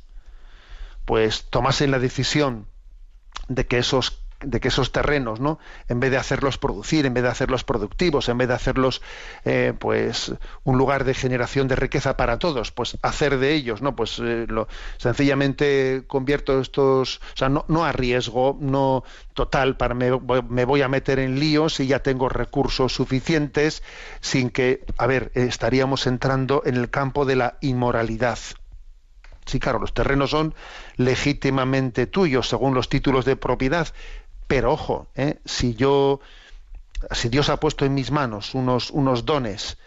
pues tomasen la decisión de que esos de que esos terrenos, ¿no? En vez de hacerlos producir, en vez de hacerlos productivos, en vez de hacerlos, eh, pues, un lugar de generación de riqueza para todos, pues hacer de ellos, ¿no? Pues eh, lo, sencillamente convierto estos, o sea, no, no arriesgo, no total, para me, me voy a meter en líos y ya tengo recursos suficientes, sin que, a ver, estaríamos entrando en el campo de la inmoralidad. Sí, claro, los terrenos son legítimamente tuyos según los títulos de propiedad, pero ojo, ¿eh? si yo, si Dios ha puesto en mis manos unos, unos dones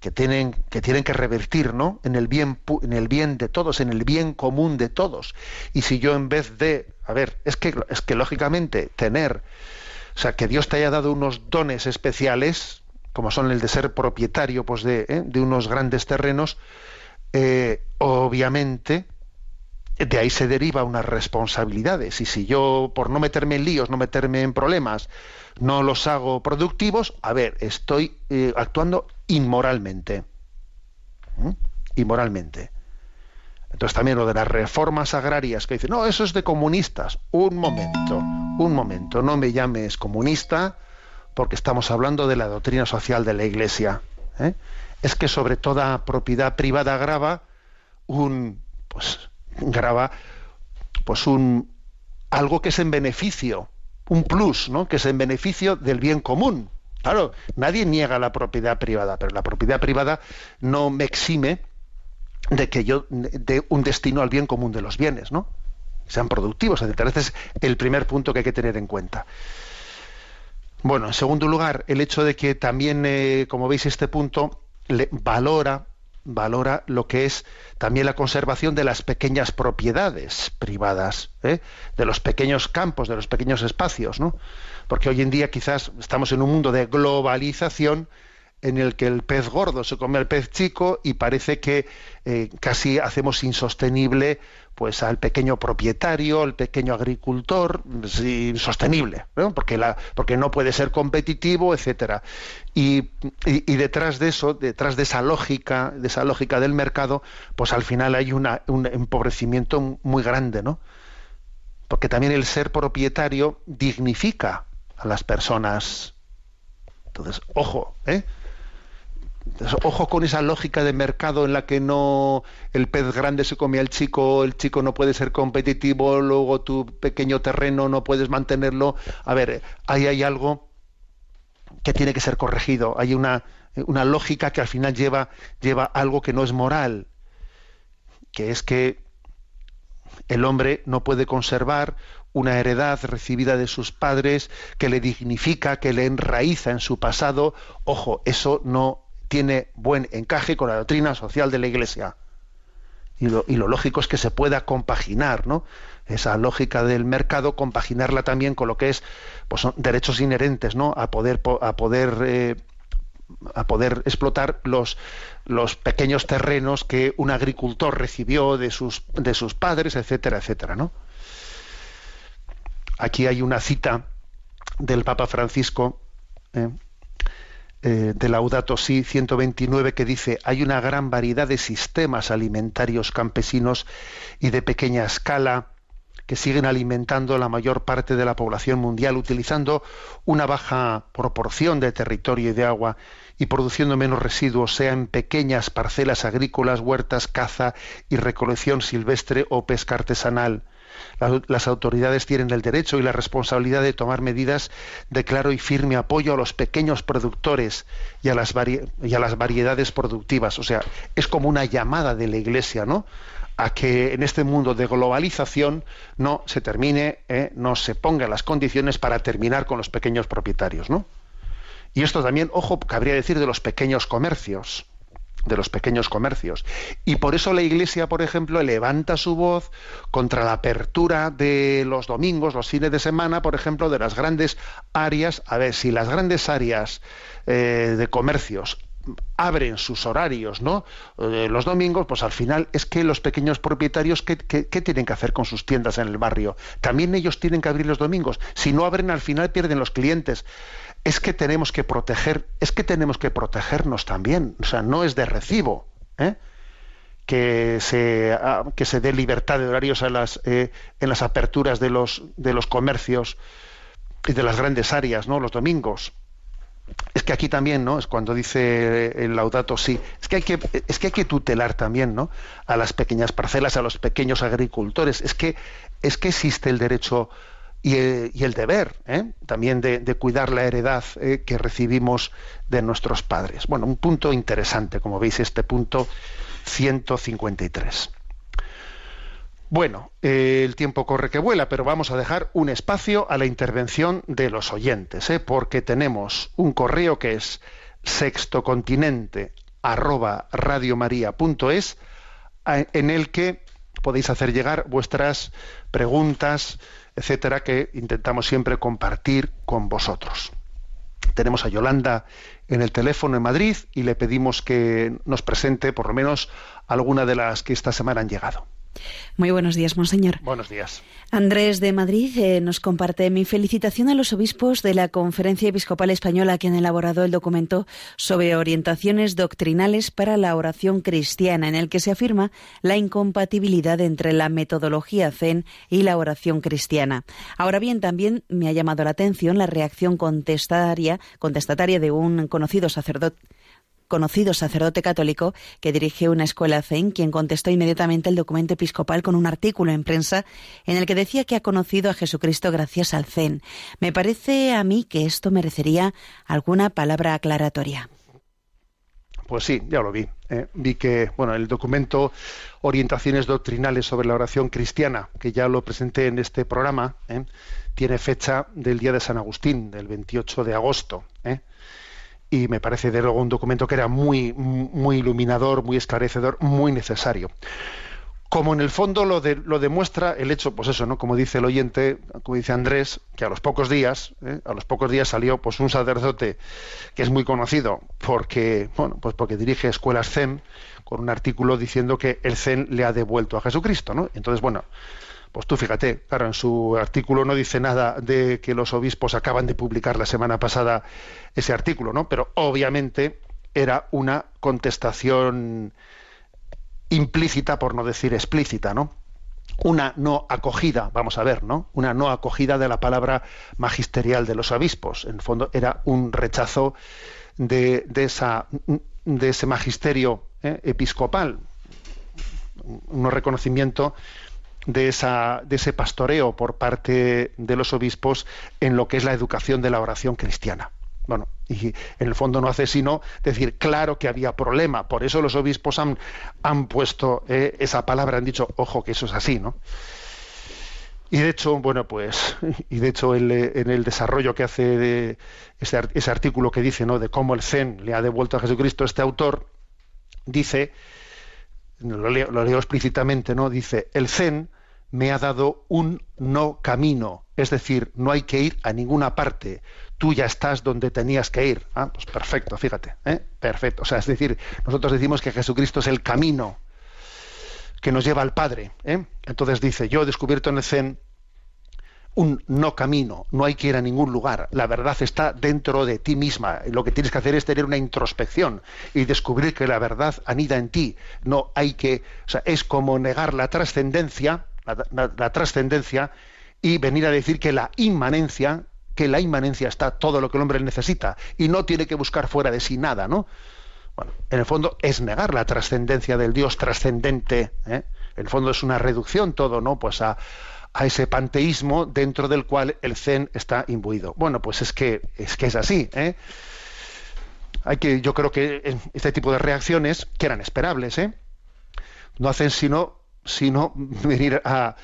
que tienen, que revertir, ¿no? En el bien, en el bien de todos, en el bien común de todos. Y si yo en vez de, a ver, es que, es que lógicamente tener, o sea, que Dios te haya dado unos dones especiales, como son el de ser propietario, pues de, ¿eh? de unos grandes terrenos, eh, obviamente de ahí se deriva unas responsabilidades y si yo por no meterme en líos, no meterme en problemas, no los hago productivos, a ver, estoy eh, actuando inmoralmente. ¿Mm? Inmoralmente. Entonces también lo de las reformas agrarias que dicen, no, eso es de comunistas. Un momento, un momento, no me llames comunista porque estamos hablando de la doctrina social de la Iglesia. ¿eh? Es que sobre toda propiedad privada grava un, pues, grava, pues un, algo que es en beneficio, un plus, ¿no? Que es en beneficio del bien común. Claro, nadie niega la propiedad privada, pero la propiedad privada no me exime de que yo de un destino al bien común de los bienes, ¿no? Sean productivos, etc. Este es el primer punto que hay que tener en cuenta. Bueno, en segundo lugar, el hecho de que también, eh, como veis, este punto le valora valora lo que es también la conservación de las pequeñas propiedades privadas, ¿eh? de los pequeños campos, de los pequeños espacios, ¿no? Porque hoy en día quizás estamos en un mundo de globalización en el que el pez gordo se come al pez chico y parece que eh, casi hacemos insostenible pues al pequeño propietario, al pequeño agricultor, insostenible, ¿no? Porque, la, porque no puede ser competitivo, etcétera. Y, y, detrás de eso, detrás de esa lógica, de esa lógica del mercado, pues al final hay una, un empobrecimiento muy grande, ¿no? Porque también el ser propietario dignifica a las personas. Entonces, ojo, ¿eh? Ojo con esa lógica de mercado en la que no el pez grande se come al chico, el chico no puede ser competitivo, luego tu pequeño terreno no puedes mantenerlo. A ver, ahí hay algo que tiene que ser corregido. Hay una, una lógica que al final lleva, lleva algo que no es moral, que es que el hombre no puede conservar una heredad recibida de sus padres que le dignifica, que le enraiza en su pasado. Ojo, eso no tiene buen encaje con la doctrina social de la Iglesia. Y lo, lógico es que se pueda compaginar, ¿no? Esa lógica del mercado, compaginarla también con lo que es, pues son derechos inherentes, ¿no? A poder, a poder, eh, a poder explotar los, los pequeños terrenos que un agricultor recibió de sus, de sus padres, etcétera, etcétera, ¿no? Aquí hay una cita del Papa Francisco, ¿eh? Eh, de Laudato Si 129 que dice hay una gran variedad de sistemas alimentarios campesinos y de pequeña escala que siguen alimentando la mayor parte de la población mundial utilizando una baja proporción de territorio y de agua y produciendo menos residuos, sea en pequeñas parcelas agrícolas, huertas, caza y recolección silvestre o pesca artesanal las autoridades tienen el derecho y la responsabilidad de tomar medidas de claro y firme apoyo a los pequeños productores y a las, variedades productivas. O sea, es como una llamada de la Iglesia, ¿no? a que en este mundo de globalización no se termine, ¿eh? no se ponga las condiciones para terminar con los pequeños propietarios, ¿no? Y esto también, ojo, cabría decir de los pequeños comercios de los pequeños comercios. Y por eso la Iglesia, por ejemplo, levanta su voz contra la apertura de los domingos, los fines de semana, por ejemplo, de las grandes áreas. A ver, si las grandes áreas eh, de comercios abren sus horarios, ¿no? Eh, los domingos, pues al final es que los pequeños propietarios, ¿qué, ¿qué, tienen que hacer con sus tiendas en el barrio? También ellos tienen que abrir los domingos. Si no abren, al final pierden los clientes es que tenemos que proteger, es que tenemos que protegernos también. O sea, no es de recibo ¿eh? que, se, ah, que se dé libertad de horarios en las, eh, en las aperturas de los, de los comercios y de las grandes áreas, ¿no? Los domingos. Es que aquí también, ¿no? Es cuando dice el laudato sí. Es que hay que, es que hay que tutelar también, ¿no? A las pequeñas parcelas, a los pequeños agricultores. Es que, es que existe el derecho y, el deber ¿eh? también de, cuidar la heredad ¿eh? que recibimos de nuestros padres. Bueno, un punto interesante, como veis, este punto 153. Bueno, eh, el tiempo corre que vuela, pero vamos a dejar un espacio a la intervención de los oyentes, porque tenemos un correo que es sextocontinente arroba en el que podéis hacer llegar vuestras preguntas, etcétera, que intentamos siempre compartir con vosotros. Tenemos a Yolanda en el teléfono en Madrid y le pedimos que nos presente por lo menos alguna de las que esta semana han llegado. Muy buenos días, monseñor. Buenos días. Andrés de Madrid eh, nos comparte mi felicitación a los obispos de la Conferencia Episcopal Española que han elaborado el documento sobre orientaciones doctrinales para la oración cristiana, en el que se afirma la incompatibilidad entre la metodología Zen y la oración cristiana. Ahora bien, también me ha llamado la atención la reacción contestataria, contestataria de un conocido sacerdote conocido sacerdote católico que dirige una escuela Zen, quien contestó inmediatamente el documento episcopal con un artículo en prensa en el que decía que ha conocido a Jesucristo gracias al Zen. Me parece a mí que esto merecería alguna palabra aclaratoria. Pues sí, ya lo vi. eh. Vi que, bueno, el documento Orientaciones Doctrinales sobre la Oración Cristiana, que ya lo presenté en este programa, eh, tiene fecha del Día de San Agustín, del 28 de agosto. eh. Y me parece de luego un documento que era muy, muy iluminador, muy esclarecedor, muy necesario. Como en el fondo lo, de- lo demuestra el hecho, pues eso, ¿no? Como dice el oyente, como dice Andrés, que a los pocos días, ¿eh? a los pocos días salió pues un sacerdote que es muy conocido porque, bueno, pues porque dirige escuelas Zen, con un artículo diciendo que el Zen le ha devuelto a Jesucristo, ¿no? Entonces, bueno, pues tú fíjate, claro, en su artículo no dice nada de que los obispos acaban de publicar la semana pasada ese artículo, ¿no? Pero obviamente era una contestación implícita, por no decir explícita, ¿no? Una no acogida, vamos a ver, ¿no? Una no acogida de la palabra magisterial de los obispos. En el fondo era un rechazo de, ese magisterio ¿eh? episcopal, un reconocimiento de, esa, de ese pastoreo por parte de los obispos en lo que es la educación de la oración cristiana. Bueno, y en el fondo no hace sino decir, claro que había problema, por eso los obispos han, han puesto eh, esa palabra, han dicho, ojo, que eso es así, ¿no? Y de hecho, bueno, pues, y de hecho en el desarrollo que hace de ese, ese artículo que dice, ¿no?, de cómo el Zen le ha devuelto a Jesucristo, este autor dice, lo leo, explícitamente, ¿no? Dice, el Zen me ha dado un no camino, es decir, no hay que ir a ninguna parte. Tú ya estás donde tenías que ir. Ah, pues perfecto, fíjate, ¿eh? perfecto. O sea, es decir, nosotros decimos que Jesucristo es el camino que nos lleva al Padre. ¿eh? Entonces dice, yo he descubierto en el Zen un no camino, no hay que ir a ningún lugar, la verdad está dentro de ti misma, lo que tienes que hacer es tener una introspección y descubrir que la verdad anida en ti, no hay que, o sea, es como negar la trascendencia, la, trascendencia y venir a decir que la inmanencia, que la inmanencia está todo lo que el hombre necesita y no tiene que buscar fuera de sí nada, ¿no? Bueno, en el fondo es negar la trascendencia del Dios trascendente. ¿eh? En el fondo es una reducción todo, ¿no? Pues a, a ese panteísmo dentro del cual el Zen está imbuido. Bueno, pues es que es que es así. ¿eh? Hay que, yo creo que este tipo de reacciones, que eran esperables, ¿eh? no hacen sino, sino venir a,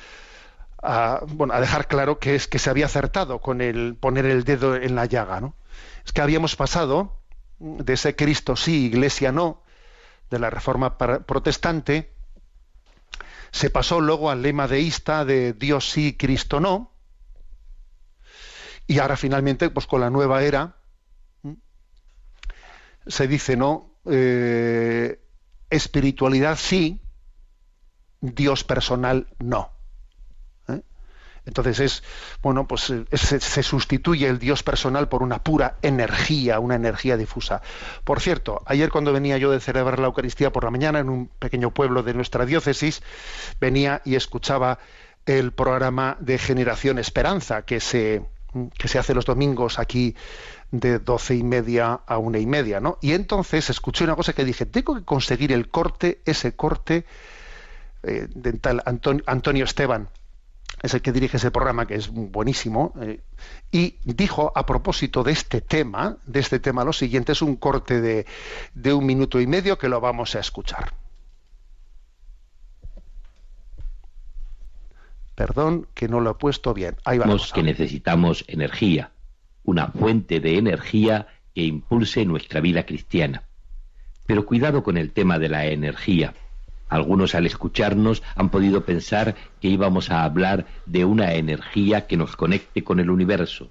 a, bueno, a dejar claro que es que se había acertado con el poner el dedo en la llaga, ¿no? Es que habíamos pasado de ese Cristo sí, Iglesia no, de la Reforma protestante, se pasó luego al lema deísta de Dios sí, Cristo no, y ahora finalmente, pues con la nueva era, se dice no, Eh, espiritualidad sí, Dios personal no. Entonces es, bueno, pues eh, se, se sustituye el Dios personal por una pura energía, una energía difusa. Por cierto, ayer cuando venía yo de celebrar la Eucaristía por la mañana en un pequeño pueblo de nuestra diócesis, venía y escuchaba el programa de Generación Esperanza que se, que se hace los domingos aquí de doce y media a una y media, ¿no? Y entonces escuché una cosa que dije, tengo que conseguir el corte, ese corte eh, de tal Antonio, Antonio Esteban, es el que dirige ese programa, que es buenísimo, eh, y dijo a propósito de este tema, de este tema lo siguiente, es un corte de, de un minuto y medio que lo vamos a escuchar. Perdón que no lo he puesto bien. Ahí va. la Sabemos cosa. que necesitamos energía, una fuente de energía que impulse nuestra vida cristiana. Pero cuidado con el tema de la energía. Algunos al escucharnos han podido pensar que íbamos a hablar de una energía que nos conecte con el universo.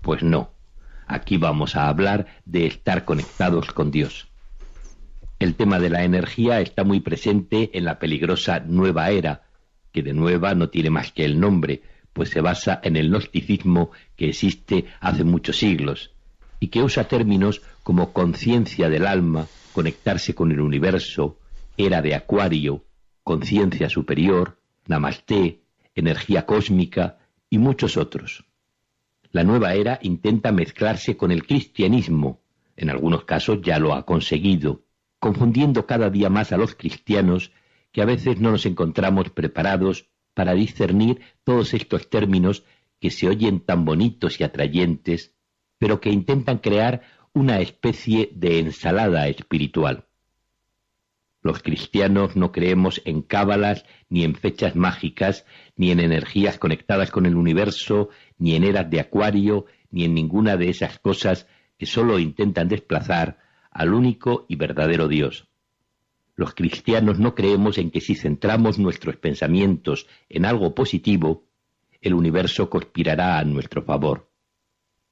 Pues no. Aquí vamos a hablar de estar conectados con Dios. El tema de la energía está muy presente en la peligrosa nueva era, que de nueva no tiene más que el nombre, pues se basa en el gnosticismo que existe hace muchos siglos y que usa términos como conciencia del alma, conectarse con el universo, era de acuario, conciencia superior, namaste, energía cósmica y muchos otros. La nueva era intenta mezclarse con el cristianismo, en algunos casos ya lo ha conseguido, confundiendo cada día más a los cristianos que a veces no nos encontramos preparados para discernir todos estos términos que se oyen tan bonitos y atrayentes, pero que intentan crear una especie de ensalada espiritual. Los cristianos no creemos en cábalas, ni en fechas mágicas, ni en energías conectadas con el universo, ni en eras de acuario, ni en ninguna de esas cosas que sólo intentan desplazar al único y verdadero Dios. Los cristianos no creemos en que si centramos nuestros pensamientos en algo positivo, el universo conspirará a nuestro favor.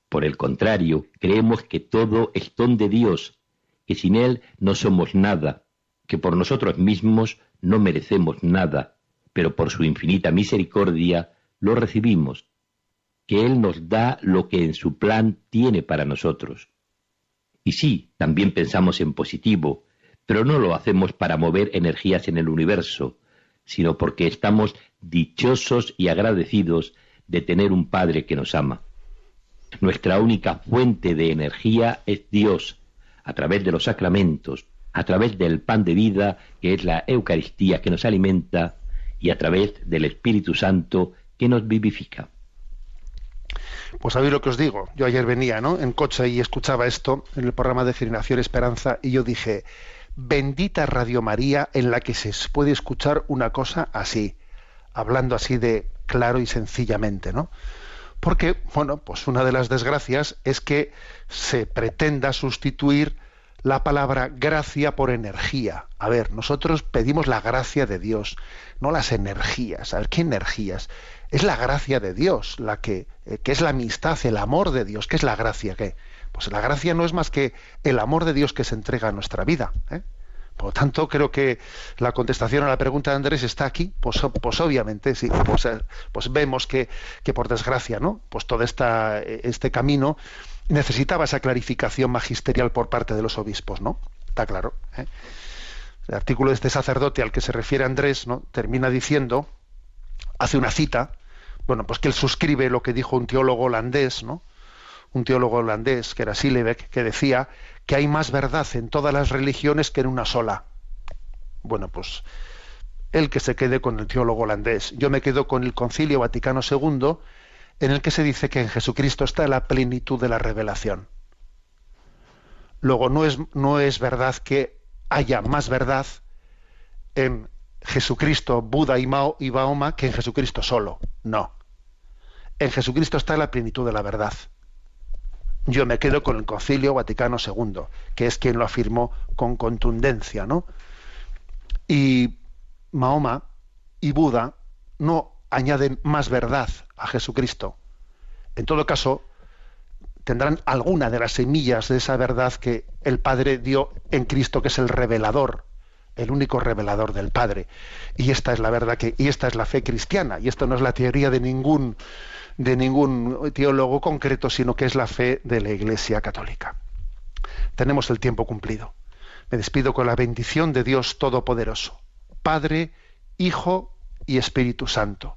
Por el contrario, creemos que todo es don de Dios, que sin Él no somos nada, que por nosotros mismos no merecemos nada, pero por su infinita misericordia lo recibimos, que Él nos da lo que en su plan tiene para nosotros. Y sí, también pensamos en positivo, pero no lo hacemos para mover energías en el universo, sino porque estamos dichosos y agradecidos de tener un Padre que nos ama. Nuestra única fuente de energía es Dios, a través de los sacramentos, a través del pan de vida, que es la Eucaristía que nos alimenta, y a través del Espíritu Santo que nos vivifica. Pues sabéis lo que os digo. Yo ayer venía ¿no? en coche y escuchaba esto en el programa de Generación Esperanza y yo dije, bendita Radio María en la que se puede escuchar una cosa así, hablando así de claro y sencillamente, ¿no? Porque, bueno, pues una de las desgracias es que se pretenda sustituir la palabra gracia por energía. A ver, nosotros pedimos la gracia de Dios, no las energías. A ver, ¿qué energías? Es la gracia de Dios, la que, eh, que es la amistad, el amor de Dios. ¿Qué es la gracia? ¿Qué? Pues la gracia no es más que el amor de Dios que se entrega a nuestra vida. ¿eh? Por lo tanto, creo que la contestación a la pregunta de Andrés está aquí. Pues, pues obviamente, sí, pues, eh, pues vemos que, que, por desgracia, ¿no? Pues todo esta, este camino necesitaba esa clarificación magisterial por parte de los obispos, ¿no? Está claro. ¿eh? El artículo de este sacerdote al que se refiere Andrés, ¿no? Termina diciendo, hace una cita, bueno, pues que él suscribe lo que dijo un teólogo holandés, ¿no? Un teólogo holandés, que era Sillebeck, que decía que hay más verdad en todas las religiones que en una sola. Bueno, pues él que se quede con el teólogo holandés. Yo me quedo con el Concilio Vaticano II, en el que se dice que en Jesucristo está la plenitud de la revelación. Luego, no es, no es verdad que haya más verdad en Jesucristo, Buda y, Mao, y que en Jesucristo solo. No. En Jesucristo está la plenitud de la verdad. Yo me quedo con el Concilio Vaticano II, que es quien lo afirmó con contundencia, ¿no? Y Mahoma y Buda no añaden más verdad a Jesucristo. En todo caso, tendrán alguna de las semillas de esa verdad que el Padre dio en Cristo, que es el revelador, el único revelador del Padre. Y esta es la verdad que, y esta es la fe cristiana, y esto no es la teoría de ningún de ningún teólogo concreto, sino que es la fe de la Iglesia Católica. Tenemos el tiempo cumplido. Me despido con la bendición de Dios Todopoderoso, Padre, Hijo y Espíritu Santo.